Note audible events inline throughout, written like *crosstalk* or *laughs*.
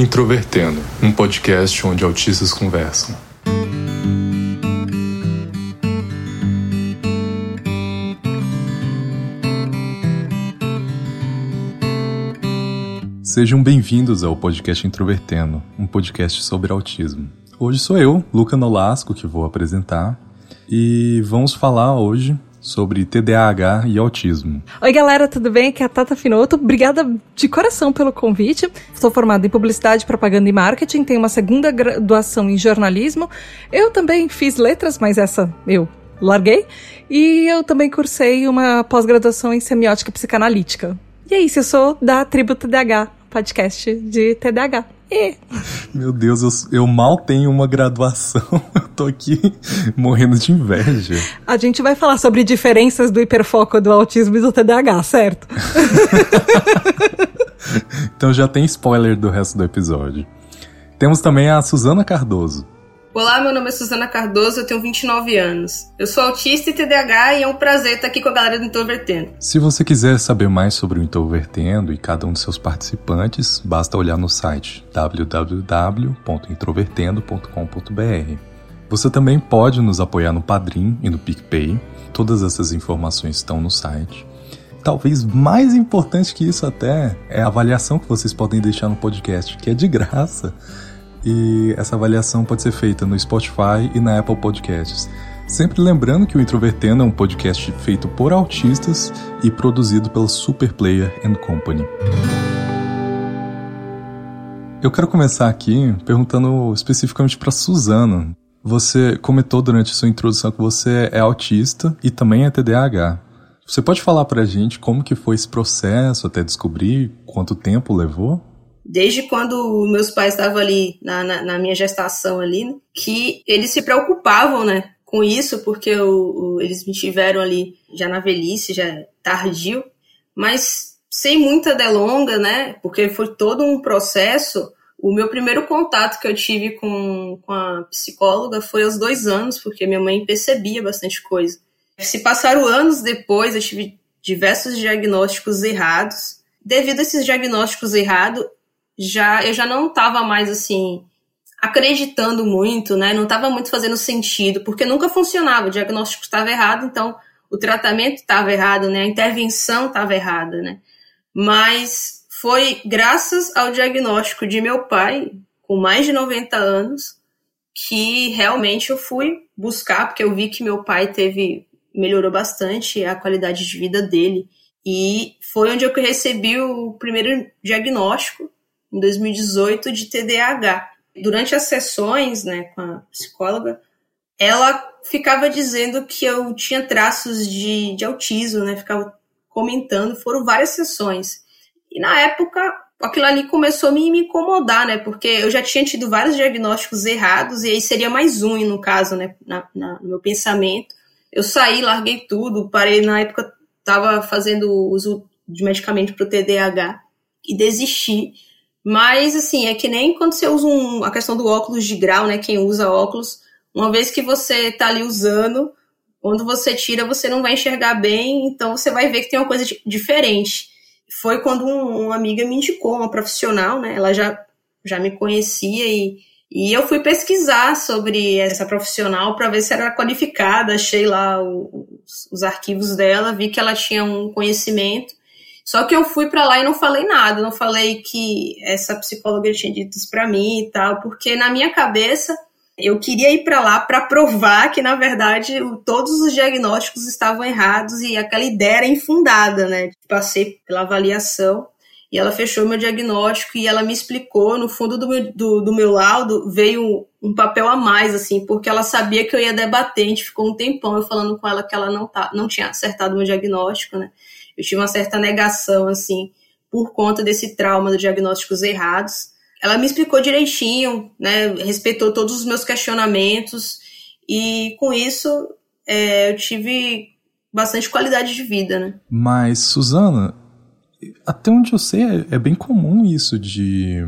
Introvertendo, um podcast onde autistas conversam. Sejam bem-vindos ao podcast Introvertendo, um podcast sobre autismo. Hoje sou eu, Luca Nolasco, que vou apresentar, e vamos falar hoje sobre TDAH e autismo. Oi, galera, tudo bem? Aqui é a Tata Finoto. Obrigada de coração pelo convite. Sou formada em Publicidade, Propaganda e Marketing, tenho uma segunda graduação em jornalismo. Eu também fiz letras, mas essa eu larguei. E eu também cursei uma pós-graduação em Semiótica Psicanalítica. E é isso, eu sou da Tribo TDAH, podcast de TDAH. E... Meu Deus, eu, eu, mal tenho uma graduação. *laughs* Eu tô aqui morrendo de inveja. A gente vai falar sobre diferenças do hiperfoco do autismo e do TDAH, certo? *laughs* então já tem spoiler do resto do episódio. Temos também a Suzana Cardoso. Olá, meu nome é Suzana Cardoso, eu tenho 29 anos. Eu sou autista e TDAH e é um prazer estar aqui com a galera do Introvertendo. Se você quiser saber mais sobre o Introvertendo e cada um de seus participantes, basta olhar no site www.introvertendo.com.br. Você também pode nos apoiar no Padrim e no PicPay. Todas essas informações estão no site. Talvez mais importante que isso até é a avaliação que vocês podem deixar no podcast, que é de graça e essa avaliação pode ser feita no Spotify e na Apple Podcasts. Sempre lembrando que o Introvertendo é um podcast feito por autistas e produzido pela Superplayer and Company. Eu quero começar aqui perguntando especificamente para Suzana. Você comentou durante sua introdução que você é autista e também é TDAH. Você pode falar para a gente como que foi esse processo até descobrir, quanto tempo levou? Desde quando meus pais estavam ali na, na, na, minha gestação ali, né, que eles se preocupavam, né, com isso, porque eles me tiveram ali já na velhice, já tardio, mas sem muita delonga, né, porque foi todo um processo. O meu primeiro contato que eu tive com, com a psicóloga foi aos dois anos, porque minha mãe percebia bastante coisa. Se passaram anos depois, eu tive diversos diagnósticos errados. Devido a esses diagnósticos errados, já eu já não estava mais assim acreditando muito, né? Não estava muito fazendo sentido, porque nunca funcionava, o diagnóstico estava errado, então o tratamento estava errado, né? A intervenção estava errada, né? Mas foi graças ao diagnóstico de meu pai, com mais de 90 anos, que realmente eu fui buscar, porque eu vi que meu pai teve melhorou bastante a qualidade de vida dele. E foi onde eu recebi o primeiro diagnóstico em 2018 de TDAH. Durante as sessões, né, com a psicóloga, ela ficava dizendo que eu tinha traços de, de autismo, né, ficava comentando, foram várias sessões. E na época, aquilo ali começou a me, me incomodar, né, porque eu já tinha tido vários diagnósticos errados, e aí seria mais um, no caso, né, na, na, no meu pensamento. Eu saí, larguei tudo, parei, na época, estava fazendo uso de medicamento para o TDAH, e desisti mas, assim, é que nem quando você usa um, a questão do óculos de grau, né? Quem usa óculos, uma vez que você tá ali usando, quando você tira, você não vai enxergar bem, então você vai ver que tem uma coisa diferente. Foi quando um, uma amiga me indicou, uma profissional, né? Ela já, já me conhecia e, e eu fui pesquisar sobre essa profissional para ver se era qualificada. Achei lá os, os arquivos dela, vi que ela tinha um conhecimento só que eu fui para lá e não falei nada, não falei que essa psicóloga tinha dito isso para mim e tal, porque na minha cabeça eu queria ir para lá para provar que na verdade todos os diagnósticos estavam errados e aquela ideia era infundada, né? Passei pela avaliação e ela fechou meu diagnóstico e ela me explicou, no fundo do meu, do, do meu laudo veio um papel a mais, assim, porque ela sabia que eu ia debater, a gente ficou um tempão eu falando com ela que ela não, tá, não tinha acertado meu diagnóstico, né? Eu tive uma certa negação, assim, por conta desse trauma dos diagnósticos errados. Ela me explicou direitinho, né, respeitou todos os meus questionamentos e com isso é, eu tive bastante qualidade de vida, né? Mas, Suzana, até onde eu sei, é, é bem comum isso de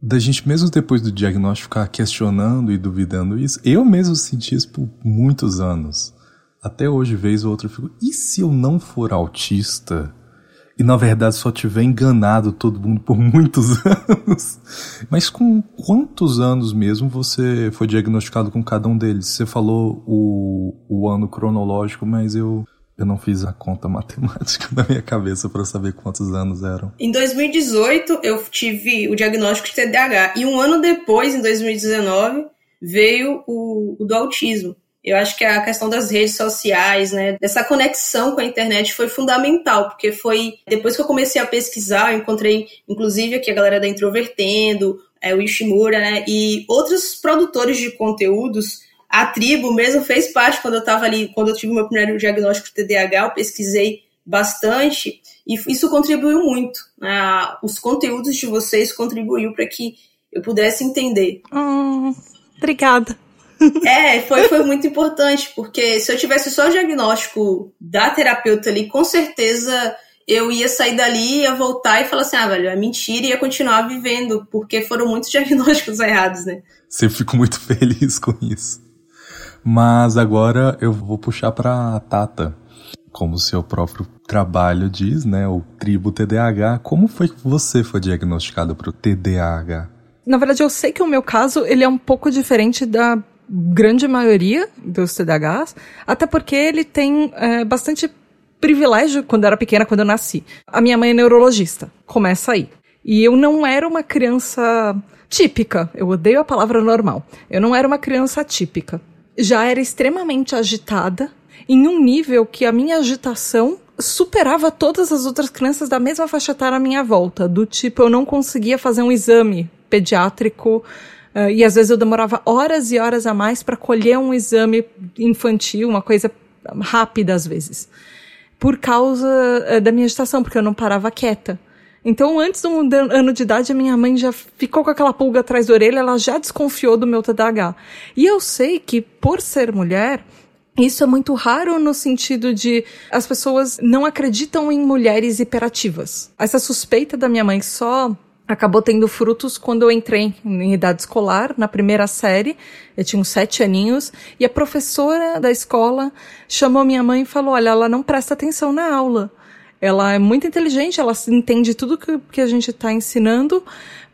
da gente mesmo depois do diagnóstico ficar questionando e duvidando isso. Eu mesmo senti isso por muitos anos até hoje, vez ou outra, eu fico, e se eu não for autista? e na verdade só tiver enganado todo mundo por *laughs* muitos anos. Mas com quantos anos mesmo você foi diagnosticado com cada um deles? Você falou o, o ano cronológico, mas eu eu não fiz a conta *laughs* matemática na minha cabeça para saber quantos anos eram. Em 2018, eu tive o diagnóstico de TDAH. E um ano depois, em 2019, veio o, o do autismo. Eu acho que a questão das redes sociais, né, dessa conexão com a internet foi fundamental, porque foi depois que eu comecei a pesquisar, eu encontrei inclusive aqui a galera da Introvertendo, é, o Ishimura, né, e outros produtores de conteúdos. A tribo mesmo fez parte quando eu estava ali, quando eu tive meu primeiro diagnóstico de TDAH, eu pesquisei bastante e isso contribuiu muito. Né? Os conteúdos de vocês contribuiu para que eu pudesse entender. Hum, obrigada. É, foi, foi muito importante, porque se eu tivesse só o diagnóstico da terapeuta ali, com certeza eu ia sair dali, ia voltar e falar assim, ah, velho, é mentira e ia continuar vivendo, porque foram muitos *laughs* diagnósticos errados, né? Sempre fico muito feliz com isso. Mas agora eu vou puxar pra Tata. Como o seu próprio trabalho diz, né? O tribo TDAH. Como foi que você foi diagnosticado para o TDAH? Na verdade, eu sei que o meu caso ele é um pouco diferente da grande maioria dos TDAHs, até porque ele tem é, bastante privilégio quando era pequena, quando eu nasci. A minha mãe é neurologista, começa aí. E eu não era uma criança típica, eu odeio a palavra normal. Eu não era uma criança típica. Já era extremamente agitada, em um nível que a minha agitação superava todas as outras crianças da mesma faixa etária à minha volta, do tipo eu não conseguia fazer um exame pediátrico Uh, e às vezes eu demorava horas e horas a mais para colher um exame infantil, uma coisa rápida às vezes, por causa uh, da minha agitação, porque eu não parava quieta. Então, antes do ano de idade, a minha mãe já ficou com aquela pulga atrás da orelha, ela já desconfiou do meu TDAH. E eu sei que, por ser mulher, isso é muito raro no sentido de as pessoas não acreditam em mulheres hiperativas. Essa suspeita da minha mãe só acabou tendo frutos quando eu entrei em idade escolar, na primeira série. Eu tinha uns sete aninhos. E a professora da escola chamou minha mãe e falou: Olha, ela não presta atenção na aula. Ela é muito inteligente, ela entende tudo que, que a gente está ensinando,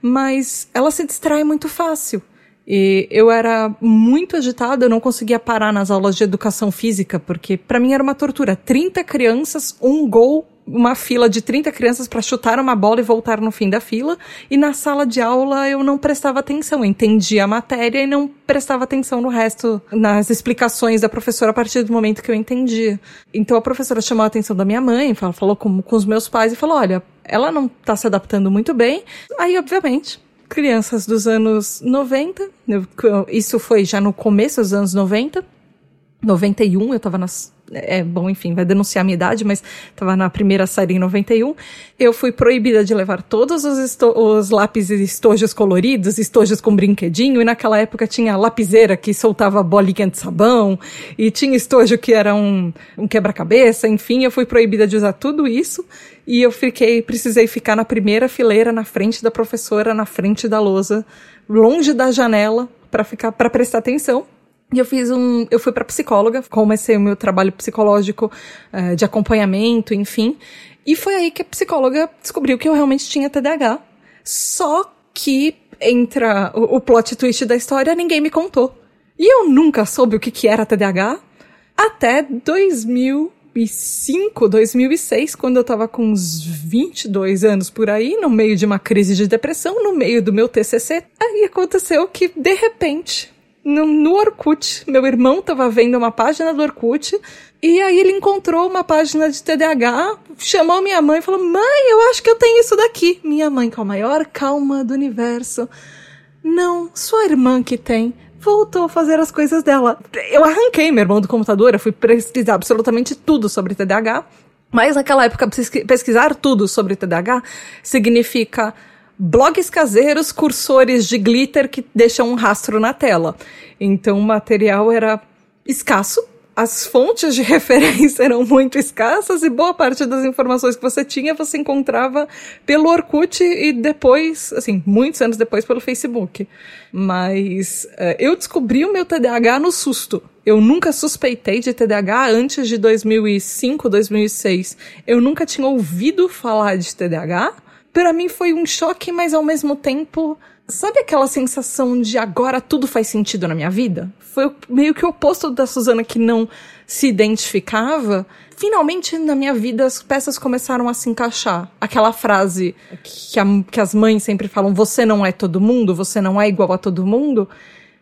mas ela se distrai muito fácil. E eu era muito agitada, eu não conseguia parar nas aulas de educação física, porque para mim era uma tortura. 30 crianças, um gol uma fila de 30 crianças para chutar uma bola e voltar no fim da fila, e na sala de aula eu não prestava atenção, entendia a matéria e não prestava atenção no resto, nas explicações da professora a partir do momento que eu entendia. Então a professora chamou a atenção da minha mãe, falou com, com os meus pais e falou: olha, ela não está se adaptando muito bem. Aí, obviamente, crianças dos anos 90, eu, isso foi já no começo dos anos 90, 91, eu estava nas é bom, enfim, vai denunciar a minha idade, mas estava na primeira série em 91. Eu fui proibida de levar todos os, os lápis estojos coloridos, estojos com brinquedinho, e naquela época tinha lapiseira que soltava bolinha de sabão, e tinha estojo que era um, um quebra-cabeça, enfim, eu fui proibida de usar tudo isso, e eu fiquei, precisei ficar na primeira fileira, na frente da professora, na frente da lousa, longe da janela, para ficar, para prestar atenção, e eu fiz um. Eu fui para psicóloga, comecei o meu trabalho psicológico uh, de acompanhamento, enfim. E foi aí que a psicóloga descobriu que eu realmente tinha TDAH. Só que, entra o, o plot twist da história, ninguém me contou. E eu nunca soube o que, que era TDAH até 2005, 2006, quando eu tava com uns 22 anos por aí, no meio de uma crise de depressão, no meio do meu TCC. Aí aconteceu que, de repente, no, no Orkut. Meu irmão estava vendo uma página do Orkut e aí ele encontrou uma página de TDAH, chamou minha mãe e falou: Mãe, eu acho que eu tenho isso daqui. Minha mãe, com a maior calma do universo. Não, sua irmã que tem. Voltou a fazer as coisas dela. Eu arranquei meu irmão do computador, eu fui pesquisar absolutamente tudo sobre TDAH. Mas naquela época, pesquisar tudo sobre TDAH significa blogs caseiros, cursores de glitter que deixam um rastro na tela. Então o material era escasso, as fontes de *laughs* referência eram muito escassas e boa parte das informações que você tinha você encontrava pelo Orkut e depois, assim, muitos anos depois pelo Facebook. Mas uh, eu descobri o meu TDAH no susto. Eu nunca suspeitei de TDAH antes de 2005, 2006. Eu nunca tinha ouvido falar de TDAH. Para mim foi um choque, mas ao mesmo tempo, sabe aquela sensação de agora tudo faz sentido na minha vida? Foi meio que o oposto da Suzana que não se identificava finalmente na minha vida as peças começaram a se encaixar. Aquela frase que, a, que as mães sempre falam: você não é todo mundo, você não é igual a todo mundo.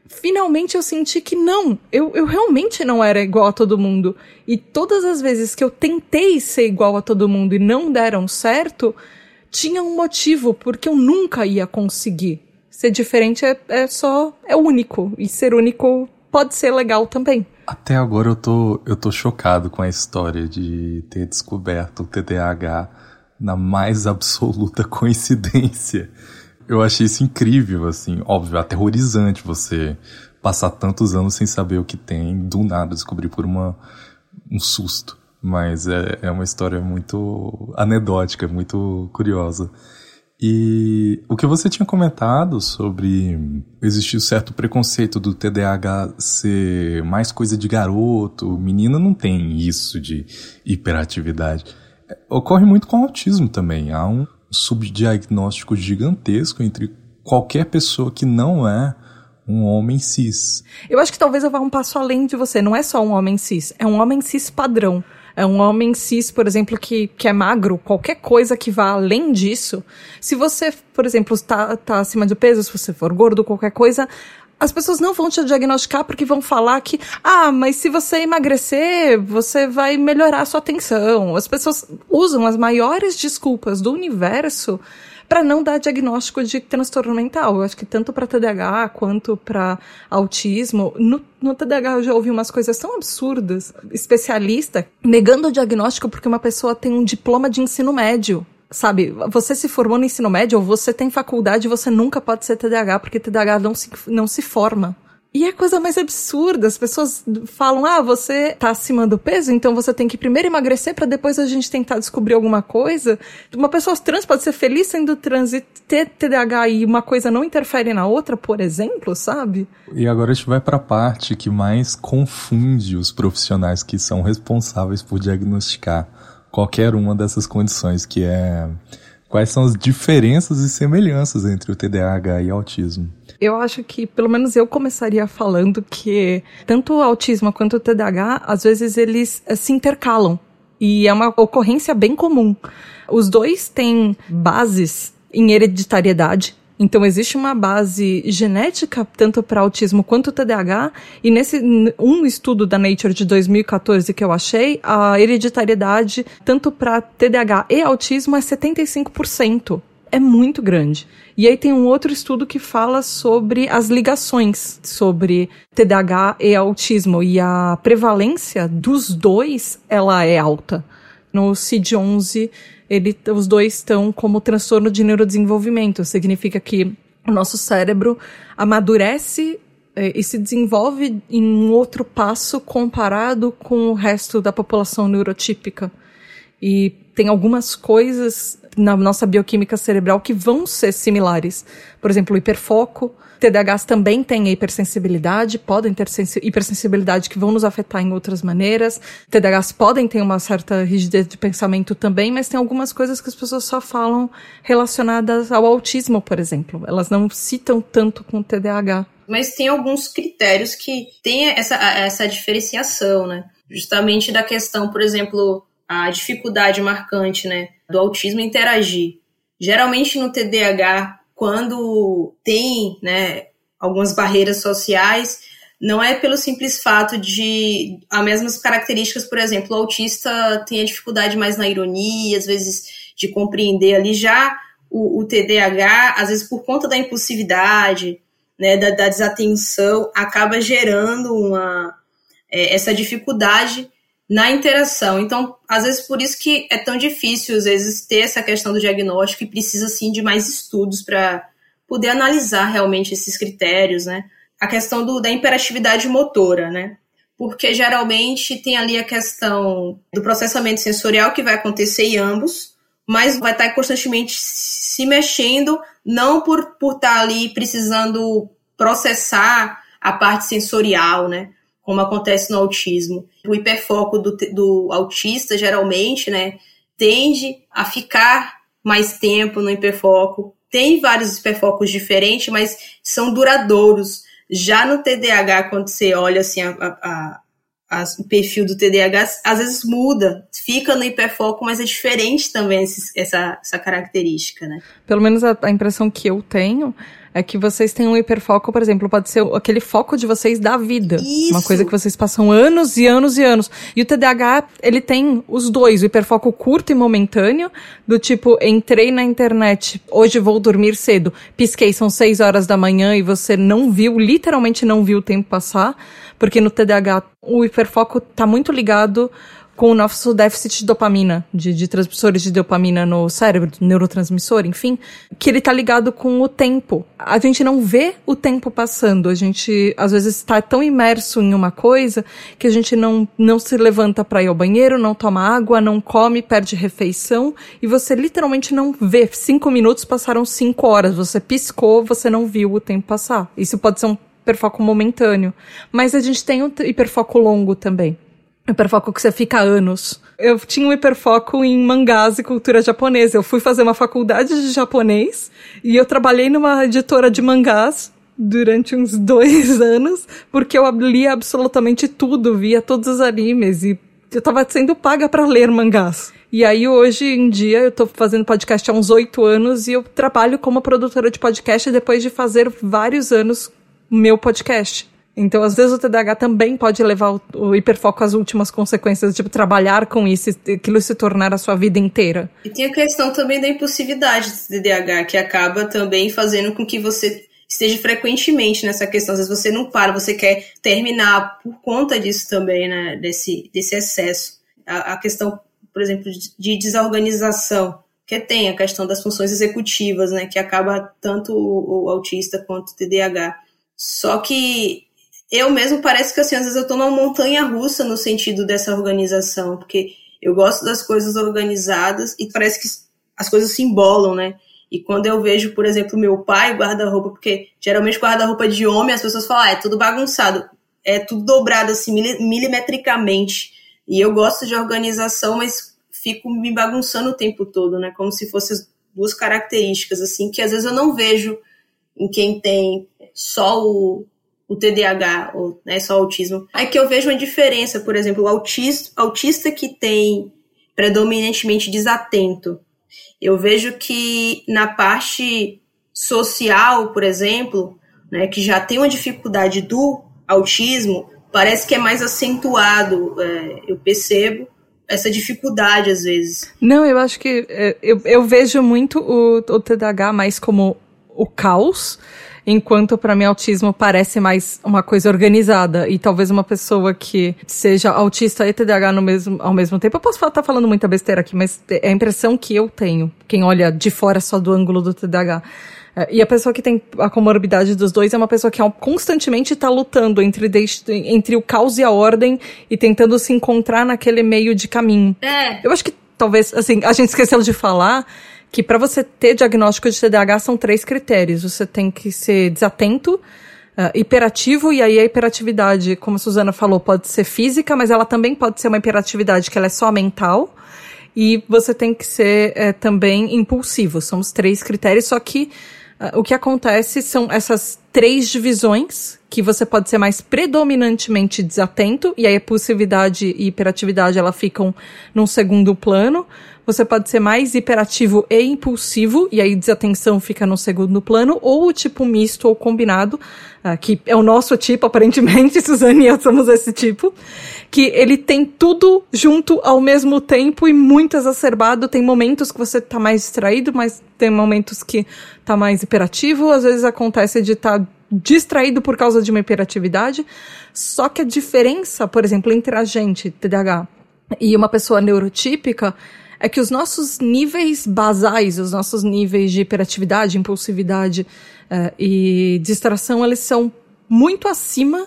Finalmente eu senti que não, eu, eu realmente não era igual a todo mundo. E todas as vezes que eu tentei ser igual a todo mundo e não deram certo, tinha um motivo, porque eu nunca ia conseguir. Ser diferente é, é só. é único. E ser único pode ser legal também. Até agora eu tô, eu tô chocado com a história de ter descoberto o TDAH na mais absoluta *laughs* coincidência. Eu achei isso incrível, assim, óbvio, aterrorizante você passar tantos anos sem saber o que tem, do nada descobrir por uma, um susto. Mas é, é uma história muito anedótica, muito curiosa. E o que você tinha comentado sobre existir certo preconceito do TDAH ser mais coisa de garoto, menina não tem isso de hiperatividade. Ocorre muito com autismo também. Há um subdiagnóstico gigantesco entre qualquer pessoa que não é um homem cis. Eu acho que talvez eu vá um passo além de você. Não é só um homem cis, é um homem cis padrão é um homem cis, por exemplo, que, que é magro, qualquer coisa que vá além disso, se você, por exemplo, está tá acima do peso, se você for gordo, qualquer coisa, as pessoas não vão te diagnosticar porque vão falar que, ah, mas se você emagrecer, você vai melhorar a sua atenção. As pessoas usam as maiores desculpas do universo para não dar diagnóstico de transtorno mental. Eu acho que tanto para TDAH quanto para autismo, no, no TDAH eu já ouvi umas coisas tão absurdas. Especialista negando o diagnóstico porque uma pessoa tem um diploma de ensino médio sabe, você se formou no ensino médio ou você tem faculdade, você nunca pode ser TDAH, porque TDAH não se, não se forma. E é a coisa mais absurda. As pessoas falam: ah, você tá acima do peso, então você tem que primeiro emagrecer para depois a gente tentar descobrir alguma coisa. Uma pessoa trans pode ser feliz sendo trans e ter TDAH e uma coisa não interfere na outra, por exemplo, sabe? E agora a gente vai para a parte que mais confunde os profissionais que são responsáveis por diagnosticar qualquer uma dessas condições, que é quais são as diferenças e semelhanças entre o TDAH e o autismo. Eu acho que, pelo menos eu começaria falando que tanto o autismo quanto o TDAH, às vezes eles eh, se intercalam. E é uma ocorrência bem comum. Os dois têm bases em hereditariedade, então existe uma base genética tanto para autismo quanto TDAH e nesse um estudo da Nature de 2014 que eu achei, a hereditariedade tanto para TDAH e autismo é 75% é muito grande. E aí tem um outro estudo que fala sobre as ligações sobre TDAH e autismo e a prevalência dos dois, ela é alta. No CID-11, ele, os dois estão como transtorno de neurodesenvolvimento. Significa que o nosso cérebro amadurece é, e se desenvolve em um outro passo comparado com o resto da população neurotípica. E tem algumas coisas na nossa bioquímica cerebral que vão ser similares. Por exemplo, o hiperfoco. TDAHs também têm hipersensibilidade, podem ter hipersensibilidade que vão nos afetar em outras maneiras. TDAHs podem ter uma certa rigidez de pensamento também, mas tem algumas coisas que as pessoas só falam relacionadas ao autismo, por exemplo. Elas não citam tanto com TDAH. Mas tem alguns critérios que têm essa, essa diferenciação, né? Justamente da questão, por exemplo, a dificuldade marcante né, do autismo interagir. Geralmente no TDAH, quando tem né, algumas barreiras sociais, não é pelo simples fato de as mesmas características, por exemplo, o autista tem a dificuldade mais na ironia, às vezes de compreender ali já o, o TDAH, às vezes por conta da impulsividade, né, da, da desatenção, acaba gerando uma, é, essa dificuldade na interação. Então, às vezes por isso que é tão difícil, às vezes, ter essa questão do diagnóstico e precisa, sim, de mais estudos para poder analisar realmente esses critérios, né? A questão do, da imperatividade motora, né? Porque geralmente tem ali a questão do processamento sensorial que vai acontecer em ambos, mas vai estar constantemente se mexendo, não por, por estar ali precisando processar a parte sensorial, né? Como acontece no autismo. O hiperfoco do, do autista, geralmente, né, tende a ficar mais tempo no hiperfoco. Tem vários hiperfocos diferentes, mas são duradouros. Já no TDAH, quando você olha assim a, a, a, o perfil do TDAH, às vezes muda, fica no hiperfoco, mas é diferente também esse, essa, essa característica, né? Pelo menos a, a impressão que eu tenho é que vocês têm um hiperfoco, por exemplo, pode ser aquele foco de vocês da vida. Isso. Uma coisa que vocês passam anos e anos e anos. E o TDAH, ele tem os dois, o hiperfoco curto e momentâneo, do tipo, entrei na internet, hoje vou dormir cedo, pisquei, são seis horas da manhã e você não viu, literalmente não viu o tempo passar, porque no TDAH o hiperfoco tá muito ligado com o nosso déficit de dopamina, de, de transmissores de dopamina no cérebro, neurotransmissor, enfim, que ele tá ligado com o tempo. A gente não vê o tempo passando, a gente às vezes está tão imerso em uma coisa que a gente não, não se levanta para ir ao banheiro, não toma água, não come, perde refeição e você literalmente não vê. Cinco minutos passaram cinco horas, você piscou, você não viu o tempo passar. Isso pode ser um hiperfoco momentâneo, mas a gente tem um hiperfoco longo também hiperfoco que você fica anos. Eu tinha um hiperfoco em mangás e cultura japonesa. Eu fui fazer uma faculdade de japonês e eu trabalhei numa editora de mangás durante uns *laughs* dois anos, porque eu lia absolutamente tudo, via todos os animes e eu tava sendo paga para ler mangás. E aí, hoje em dia, eu tô fazendo podcast há uns oito anos e eu trabalho como produtora de podcast depois de fazer vários anos meu podcast. Então, às vezes, o TDAH também pode levar o, o hiperfoco às últimas consequências, tipo, trabalhar com isso, aquilo se tornar a sua vida inteira. E tem a questão também da impulsividade do TDAH, que acaba também fazendo com que você esteja frequentemente nessa questão. Às vezes você não para, você quer terminar por conta disso também, né? Desse, desse excesso. A, a questão, por exemplo, de, de desorganização, que tem a questão das funções executivas, né? Que acaba tanto o, o autista quanto o TDAH. Só que eu mesmo parece que assim, às vezes eu tô numa montanha russa no sentido dessa organização, porque eu gosto das coisas organizadas e parece que as coisas se embolam, né? E quando eu vejo, por exemplo, meu pai guarda-roupa, porque geralmente guarda-roupa de homem, as pessoas falam, ah, é tudo bagunçado, é tudo dobrado assim, milimetricamente. E eu gosto de organização, mas fico me bagunçando o tempo todo, né? Como se fossem duas características, assim, que às vezes eu não vejo em quem tem só o, o TDAH, ou né, só autismo, é que eu vejo uma diferença, por exemplo, o autista, autista que tem predominantemente desatento. Eu vejo que na parte social, por exemplo, né, que já tem uma dificuldade do autismo, parece que é mais acentuado, é, eu percebo essa dificuldade às vezes. Não, eu acho que é, eu, eu vejo muito o, o TDAH mais como o caos, enquanto para mim autismo parece mais uma coisa organizada e talvez uma pessoa que seja autista e TDAH no mesmo, ao mesmo tempo. Eu posso estar tá falando muita besteira aqui, mas é a impressão que eu tenho, quem olha de fora só do ângulo do TDAH. É, e a pessoa que tem a comorbidade dos dois é uma pessoa que constantemente está lutando entre, entre o caos e a ordem e tentando se encontrar naquele meio de caminho. É. Eu acho que talvez, assim, a gente esqueceu de falar que para você ter diagnóstico de TDAH são três critérios. Você tem que ser desatento, uh, hiperativo, e aí a hiperatividade, como a Suzana falou, pode ser física, mas ela também pode ser uma hiperatividade que ela é só mental. E você tem que ser é, também impulsivo. São os três critérios, só que uh, o que acontece são essas três divisões, que você pode ser mais predominantemente desatento, e aí a impulsividade e hiperatividade ela ficam num segundo plano você pode ser mais hiperativo e impulsivo, e aí desatenção fica no segundo plano, ou o tipo misto ou combinado, uh, que é o nosso tipo, aparentemente, *laughs* Suzane e eu somos esse tipo, que ele tem tudo junto ao mesmo tempo e muito exacerbado. Tem momentos que você tá mais distraído, mas tem momentos que tá mais hiperativo, às vezes acontece de estar tá distraído por causa de uma hiperatividade. Só que a diferença, por exemplo, entre a gente, TDAH, e uma pessoa neurotípica é que os nossos níveis basais, os nossos níveis de hiperatividade, impulsividade uh, e distração, eles são muito acima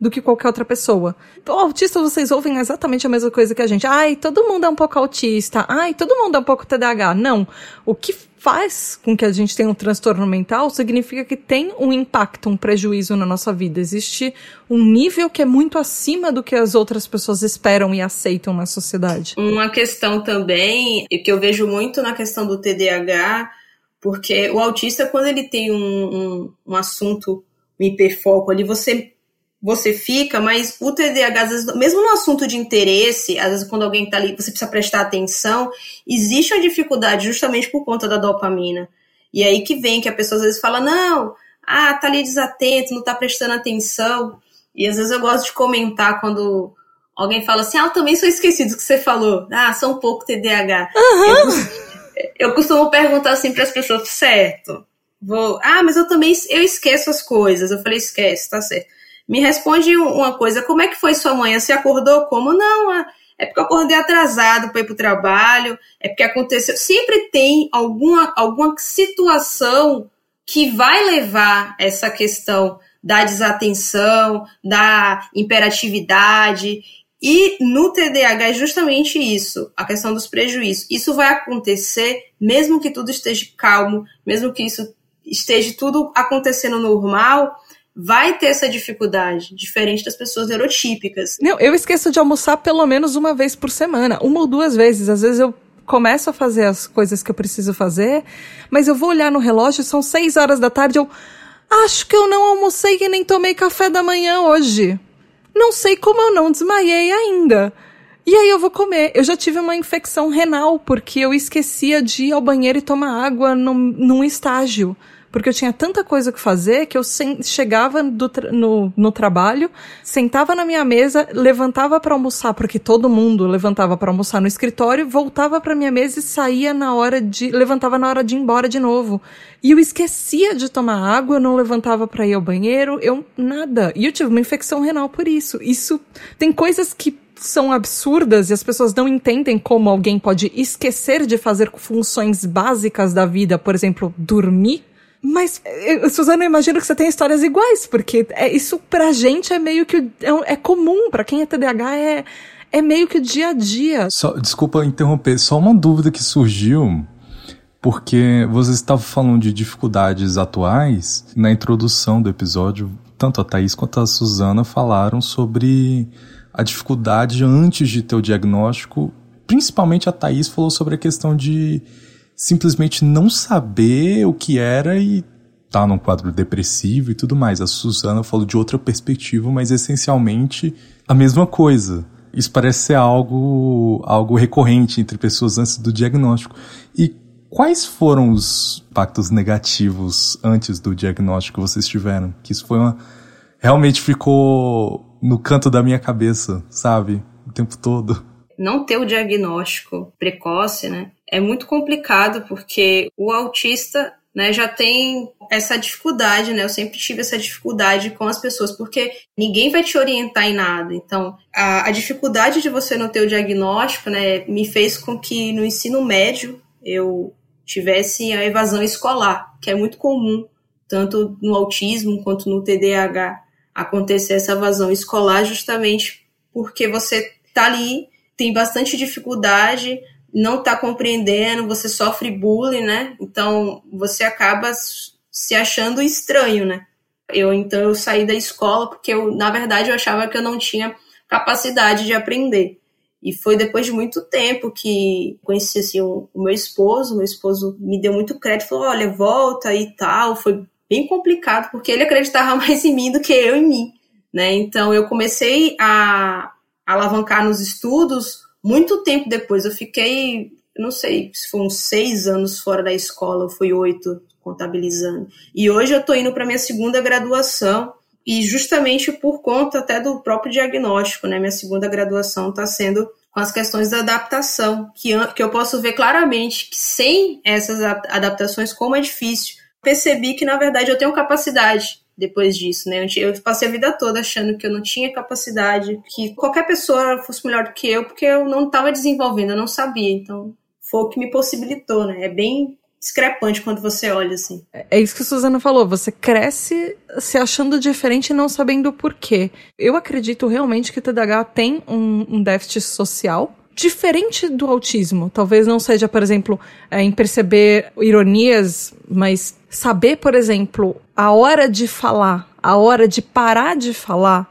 do que qualquer outra pessoa. O autista, vocês ouvem exatamente a mesma coisa que a gente. Ai, todo mundo é um pouco autista. Ai, todo mundo é um pouco TDAH. Não. O que faz com que a gente tenha um transtorno mental, significa que tem um impacto, um prejuízo na nossa vida. Existe um nível que é muito acima do que as outras pessoas esperam e aceitam na sociedade. Uma questão também, que eu vejo muito na questão do TDAH, porque o autista, quando ele tem um, um, um assunto, um hiperfoco ali, você você fica, mas o TDAH, às vezes, mesmo no assunto de interesse, às vezes quando alguém está ali, você precisa prestar atenção, existe uma dificuldade justamente por conta da dopamina. E aí que vem que a pessoa às vezes fala, não, ah, tá ali desatento, não tá prestando atenção. E às vezes eu gosto de comentar quando alguém fala assim, ah, eu também sou esquecido do que você falou. Ah, sou um pouco TDAH. Uhum. Eu, eu costumo perguntar assim para as pessoas, certo, vou, ah, mas eu também, eu esqueço as coisas. Eu falei, esquece, tá certo. Me responde uma coisa, como é que foi sua manhã? Você acordou como? Não, é, é porque eu acordei atrasado para ir para o trabalho, é porque aconteceu. Sempre tem alguma, alguma situação que vai levar essa questão da desatenção, da imperatividade. E no TDAH é justamente isso, a questão dos prejuízos. Isso vai acontecer mesmo que tudo esteja calmo, mesmo que isso esteja tudo acontecendo normal, vai ter essa dificuldade, diferente das pessoas neurotípicas. Não, eu esqueço de almoçar pelo menos uma vez por semana, uma ou duas vezes. Às vezes eu começo a fazer as coisas que eu preciso fazer, mas eu vou olhar no relógio, são seis horas da tarde, eu acho que eu não almocei e nem tomei café da manhã hoje. Não sei como eu não desmaiei ainda. E aí eu vou comer. Eu já tive uma infecção renal, porque eu esquecia de ir ao banheiro e tomar água num, num estágio porque eu tinha tanta coisa que fazer que eu chegava tra no, no trabalho, sentava na minha mesa, levantava para almoçar, porque todo mundo levantava para almoçar no escritório, voltava para minha mesa e saía na hora de. levantava na hora de ir embora de novo. E eu esquecia de tomar água, eu não levantava para ir ao banheiro, eu nada. E eu tive uma infecção renal por isso. Isso tem coisas que são absurdas e as pessoas não entendem como alguém pode esquecer de fazer funções básicas da vida, por exemplo, dormir mas, Suzana, eu imagino que você tem histórias iguais, porque é, isso pra gente é meio que. É, é comum, pra quem é TDAH é, é meio que dia a dia. Só, desculpa interromper, só uma dúvida que surgiu, porque você estava falando de dificuldades atuais. Na introdução do episódio, tanto a Thaís quanto a Suzana falaram sobre a dificuldade antes de ter o diagnóstico. Principalmente a Thaís falou sobre a questão de simplesmente não saber o que era e tá num quadro depressivo e tudo mais. A Susana falou de outra perspectiva, mas essencialmente a mesma coisa. Isso parece ser algo, algo recorrente entre pessoas antes do diagnóstico. E quais foram os impactos negativos antes do diagnóstico que vocês tiveram? Que isso foi uma. Realmente ficou no canto da minha cabeça, sabe? O tempo todo não ter o diagnóstico precoce, né, é muito complicado porque o autista, né, já tem essa dificuldade, né? Eu sempre tive essa dificuldade com as pessoas, porque ninguém vai te orientar em nada. Então, a, a dificuldade de você não ter o diagnóstico, né, me fez com que no ensino médio eu tivesse a evasão escolar, que é muito comum, tanto no autismo quanto no TDAH, acontecer essa evasão escolar justamente porque você tá ali tem bastante dificuldade, não está compreendendo, você sofre bullying, né? Então você acaba se achando estranho, né? Eu então eu saí da escola porque eu, na verdade, eu achava que eu não tinha capacidade de aprender. E foi depois de muito tempo que conheci assim, o, meu esposo, meu esposo me deu muito crédito, falou: "Olha, volta e tal". Foi bem complicado porque ele acreditava *laughs* mais em mim do que eu em mim, né? Então eu comecei a alavancar nos estudos muito tempo depois. Eu fiquei, não sei se foram seis anos fora da escola, ou foi oito contabilizando. E hoje eu estou indo para minha segunda graduação e justamente por conta até do próprio diagnóstico, né? Minha segunda graduação está sendo com as questões da adaptação, que, que eu posso ver claramente que sem essas adaptações, como é difícil. Percebi que, na verdade, eu tenho capacidade depois disso, né? Eu passei a vida toda achando que eu não tinha capacidade, que qualquer pessoa fosse melhor do que eu, porque eu não estava desenvolvendo, eu não sabia. Então, foi o que me possibilitou, né? É bem discrepante quando você olha assim. É isso que a Suzana falou, você cresce se achando diferente e não sabendo o porquê. Eu acredito realmente que o TDAH tem um, um déficit social, diferente do autismo. Talvez não seja, por exemplo, é, em perceber ironias, mas saber, por exemplo, a hora de falar, a hora de parar de falar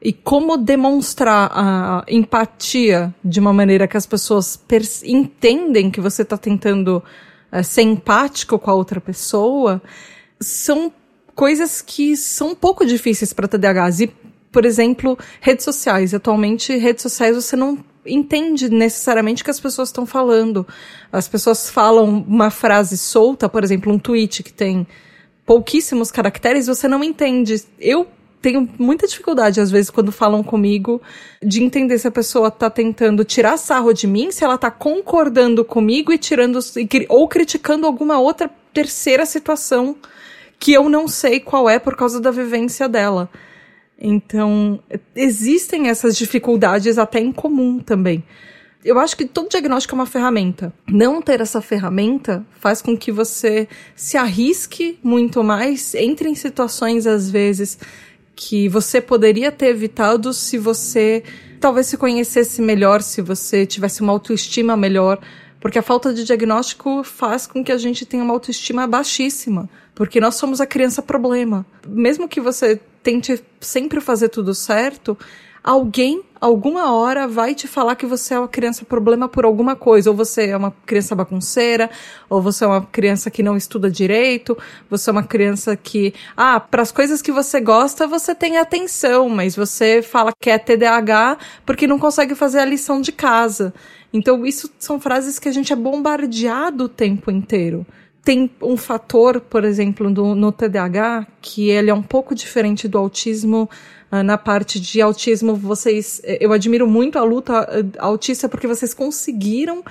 e como demonstrar a empatia de uma maneira que as pessoas entendem que você está tentando é, ser empático com a outra pessoa, são coisas que são um pouco difíceis para TDAHs. E, por exemplo, redes sociais. Atualmente, redes sociais você não entende necessariamente o que as pessoas estão falando. As pessoas falam uma frase solta, por exemplo, um tweet que tem pouquíssimos caracteres, você não entende. Eu tenho muita dificuldade, às vezes, quando falam comigo, de entender se a pessoa tá tentando tirar sarro de mim, se ela tá concordando comigo e tirando, ou criticando alguma outra terceira situação que eu não sei qual é por causa da vivência dela. Então, existem essas dificuldades até em comum também. Eu acho que todo diagnóstico é uma ferramenta. Não ter essa ferramenta faz com que você se arrisque muito mais, entre em situações, às vezes, que você poderia ter evitado se você talvez se conhecesse melhor, se você tivesse uma autoestima melhor, porque a falta de diagnóstico faz com que a gente tenha uma autoestima baixíssima, porque nós somos a criança problema. Mesmo que você tente sempre fazer tudo certo, alguém, alguma hora, vai te falar que você é uma criança problema por alguma coisa. Ou você é uma criança bagunceira, ou você é uma criança que não estuda direito, você é uma criança que, ah, para as coisas que você gosta, você tem atenção, mas você fala que é TDAH porque não consegue fazer a lição de casa. Então, isso são frases que a gente é bombardeado o tempo inteiro tem um fator, por exemplo, do, no TDAH, que ele é um pouco diferente do autismo. Uh, na parte de autismo, vocês, eu admiro muito a luta uh, autista porque vocês conseguiram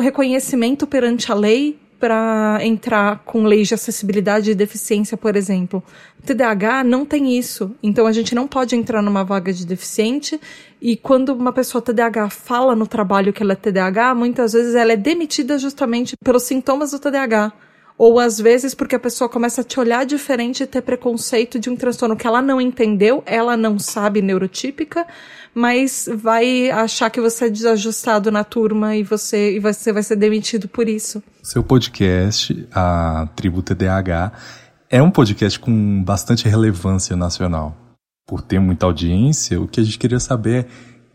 reconhecimento perante a lei para entrar com leis de acessibilidade e deficiência, por exemplo. O TDAH não tem isso. Então a gente não pode entrar numa vaga de deficiente e quando uma pessoa TDAH fala no trabalho que ela é TDAH, muitas vezes ela é demitida justamente pelos sintomas do TDAH ou às vezes porque a pessoa começa a te olhar diferente e ter preconceito de um transtorno que ela não entendeu, ela não sabe neurotípica, mas vai achar que você é desajustado na turma e você, e você vai ser demitido por isso. Seu podcast, a Tribo TDAH, é um podcast com bastante relevância nacional. Por ter muita audiência, o que a gente queria saber é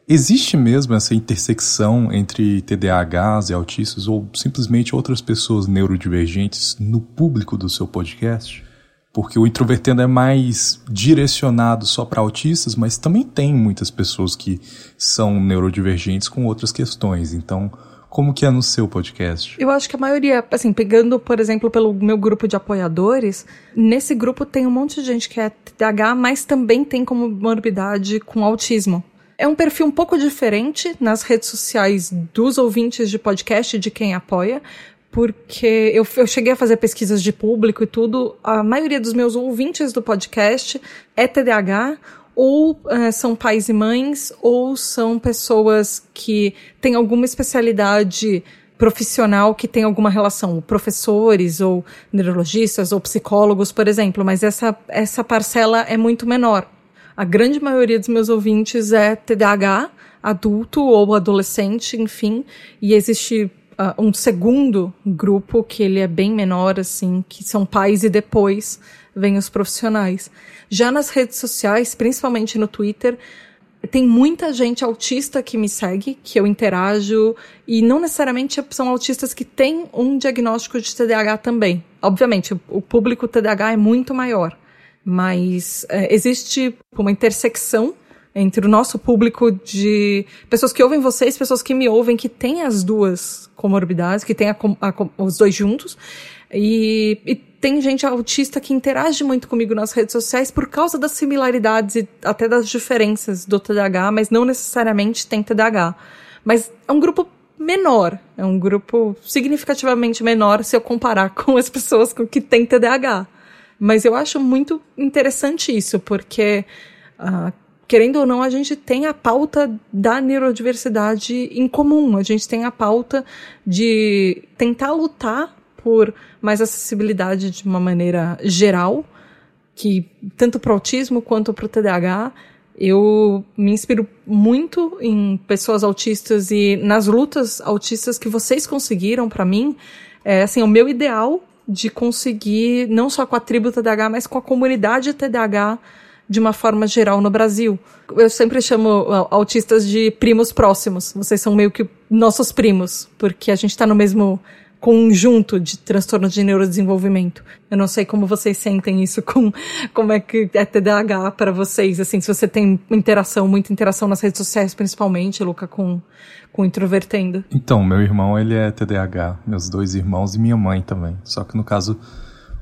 Existe mesmo essa intersecção entre TDAHs e autistas ou simplesmente outras pessoas neurodivergentes no público do seu podcast? Porque o Introvertendo é mais direcionado só para autistas, mas também tem muitas pessoas que são neurodivergentes com outras questões. Então, como que é no seu podcast? Eu acho que a maioria, assim, pegando, por exemplo, pelo meu grupo de apoiadores, nesse grupo tem um monte de gente que é TDAH, mas também tem comorbidade com autismo. É um perfil um pouco diferente nas redes sociais dos ouvintes de podcast, de quem apoia, porque eu, eu cheguei a fazer pesquisas de público e tudo. A maioria dos meus ouvintes do podcast é TDAH ou é, são pais e mães, ou são pessoas que têm alguma especialidade profissional que tem alguma relação, professores ou neurologistas ou psicólogos, por exemplo, mas essa, essa parcela é muito menor. A grande maioria dos meus ouvintes é TDAH, adulto ou adolescente, enfim, e existe uh, um segundo grupo que ele é bem menor, assim, que são pais e depois vêm os profissionais. Já nas redes sociais, principalmente no Twitter, tem muita gente autista que me segue, que eu interajo, e não necessariamente são autistas que têm um diagnóstico de TDAH também. Obviamente, o público TDAH é muito maior mas é, existe uma intersecção entre o nosso público de pessoas que ouvem vocês, pessoas que me ouvem, que têm as duas comorbidades, que têm a, a, os dois juntos, e, e, tem gente autista que interage muito comigo nas redes sociais por causa das similaridades e até das diferenças do TDAH, mas não necessariamente tem TDAH. Mas é um grupo menor, é um grupo significativamente menor se eu comparar *laughs* com as pessoas com que têm TDAH. Mas eu acho muito interessante isso, porque, uh, querendo ou não, a gente tem a pauta da neurodiversidade em comum. A gente tem a pauta de tentar lutar por mais acessibilidade de uma maneira geral, que tanto para o autismo quanto para o TDAH, Eu me inspiro muito em pessoas autistas e nas lutas autistas que vocês conseguiram para mim. É assim, o meu ideal de conseguir, não só com a tribo TDAH, mas com a comunidade TDAH de uma forma geral no Brasil. Eu sempre chamo autistas de primos próximos. Vocês são meio que nossos primos, porque a gente está no mesmo conjunto de transtorno de neurodesenvolvimento. Eu não sei como vocês sentem isso com como é que é TDAH para vocês, assim, se você tem interação, muita interação nas redes sociais, principalmente, Luca, com com introvertendo. Então, meu irmão, ele é TDAH, meus dois irmãos e minha mãe também. Só que no caso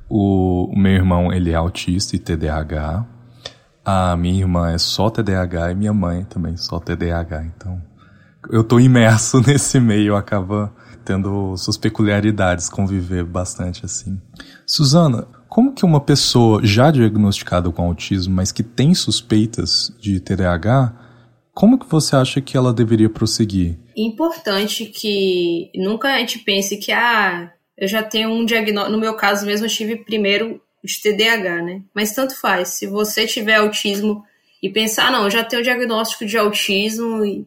o, o meu irmão, ele é autista e TDAH. A minha irmã é só TDAH e minha mãe também só TDAH. Então, eu tô imerso *laughs* nesse meio, acaba tendo suas peculiaridades, conviver bastante assim. Suzana, como que uma pessoa já diagnosticada com autismo, mas que tem suspeitas de TDAH, como que você acha que ela deveria prosseguir? Importante que nunca a gente pense que ah, eu já tenho um diagnóstico, no meu caso mesmo eu tive primeiro de TDAH, né? Mas tanto faz, se você tiver autismo e pensar, ah, não, eu já tenho diagnóstico de autismo e,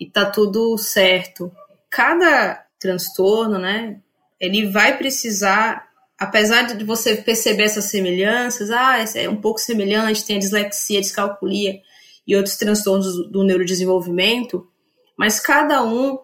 e tá tudo certo. Cada transtorno, né? Ele vai precisar, apesar de você perceber essas semelhanças, ah, é um pouco semelhante, tem a dislexia, a descalculia e outros transtornos do neurodesenvolvimento, mas cada um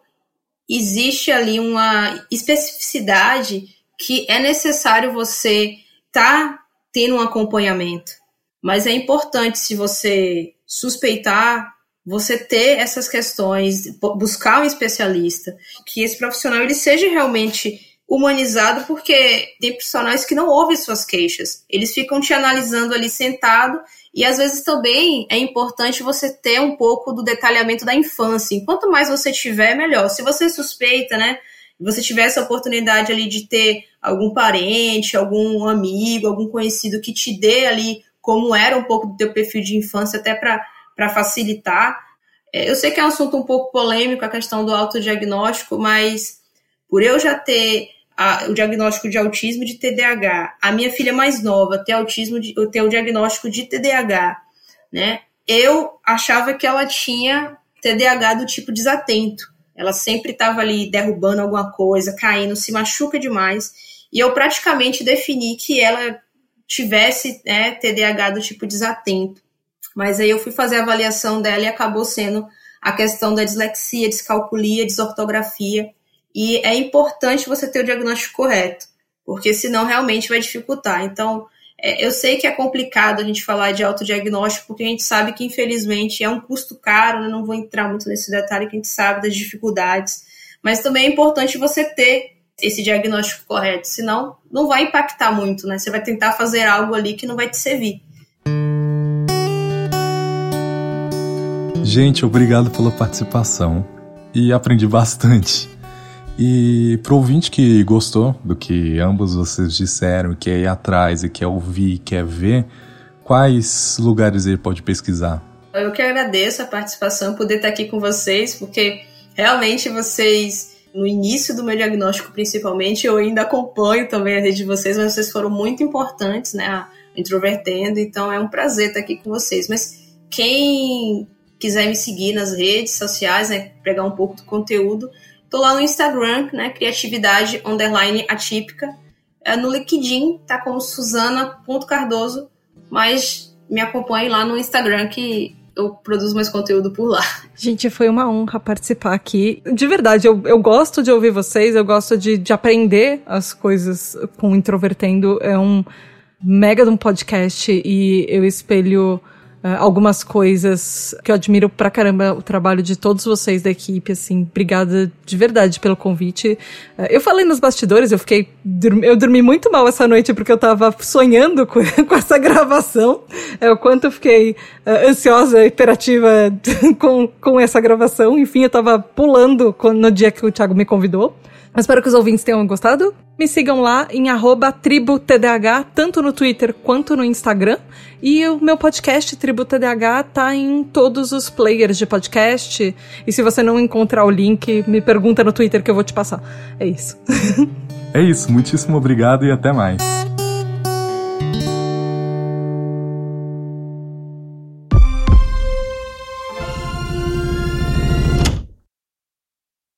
existe ali uma especificidade que é necessário você estar tá tendo um acompanhamento. Mas é importante se você suspeitar você ter essas questões, buscar um especialista, que esse profissional ele seja realmente humanizado, porque tem profissionais que não ouvem suas queixas. Eles ficam te analisando ali sentado e às vezes também é importante você ter um pouco do detalhamento da infância. Quanto mais você tiver, melhor. Se você suspeita, né? Você tiver essa oportunidade ali de ter algum parente, algum amigo, algum conhecido que te dê ali como era um pouco do teu perfil de infância, até para para facilitar. É, eu sei que é um assunto um pouco polêmico a questão do autodiagnóstico, mas por eu já ter a, o diagnóstico de autismo e de TDAH, a minha filha mais nova ter autismo, de, ter o diagnóstico de TDAH, né? Eu achava que ela tinha TDAH do tipo desatento. Ela sempre estava ali derrubando alguma coisa, caindo, se machuca demais. E eu praticamente defini que ela tivesse né, TDAH do tipo desatento. Mas aí eu fui fazer a avaliação dela e acabou sendo a questão da dislexia, descalculia, desortografia. E é importante você ter o diagnóstico correto, porque senão realmente vai dificultar. Então, é, eu sei que é complicado a gente falar de autodiagnóstico, porque a gente sabe que, infelizmente, é um custo caro, né? não vou entrar muito nesse detalhe, que a gente sabe das dificuldades. Mas também é importante você ter esse diagnóstico correto, senão não vai impactar muito, né? Você vai tentar fazer algo ali que não vai te servir. Gente, obrigado pela participação e aprendi bastante. E pro ouvinte que gostou do que ambos vocês disseram, quer ir atrás e quer ouvir, quer ver, quais lugares ele pode pesquisar? Eu que agradeço a participação, poder estar aqui com vocês, porque realmente vocês, no início do meu diagnóstico principalmente, eu ainda acompanho também a rede de vocês, mas vocês foram muito importantes, né, introvertendo, então é um prazer estar aqui com vocês. Mas quem quiser me seguir nas redes sociais, né, pegar um pouco do conteúdo, tô lá no Instagram, né, criatividade underline atípica. É, no LinkedIn tá como Suzana.cardoso, mas me acompanhe lá no Instagram que eu produzo mais conteúdo por lá. Gente, foi uma honra participar aqui. De verdade, eu, eu gosto de ouvir vocês, eu gosto de, de aprender as coisas com Introvertendo. É um mega de um podcast e eu espelho uh, algumas coisas que eu admiro pra caramba o trabalho de todos vocês da equipe, assim, obrigada de verdade pelo convite. Uh, eu falei nos bastidores, eu fiquei, eu dormi muito mal essa noite porque eu tava sonhando com, *laughs* com essa gravação, é, o quanto eu fiquei uh, ansiosa, hiperativa *laughs* com, com essa gravação, enfim, eu tava pulando no dia que o Thiago me convidou. Espero que os ouvintes tenham gostado. Me sigam lá em tributdh, tanto no Twitter quanto no Instagram. E o meu podcast Tribo TDAH tá em todos os players de podcast. E se você não encontrar o link, me pergunta no Twitter que eu vou te passar. É isso. *laughs* é isso, muitíssimo obrigado e até mais.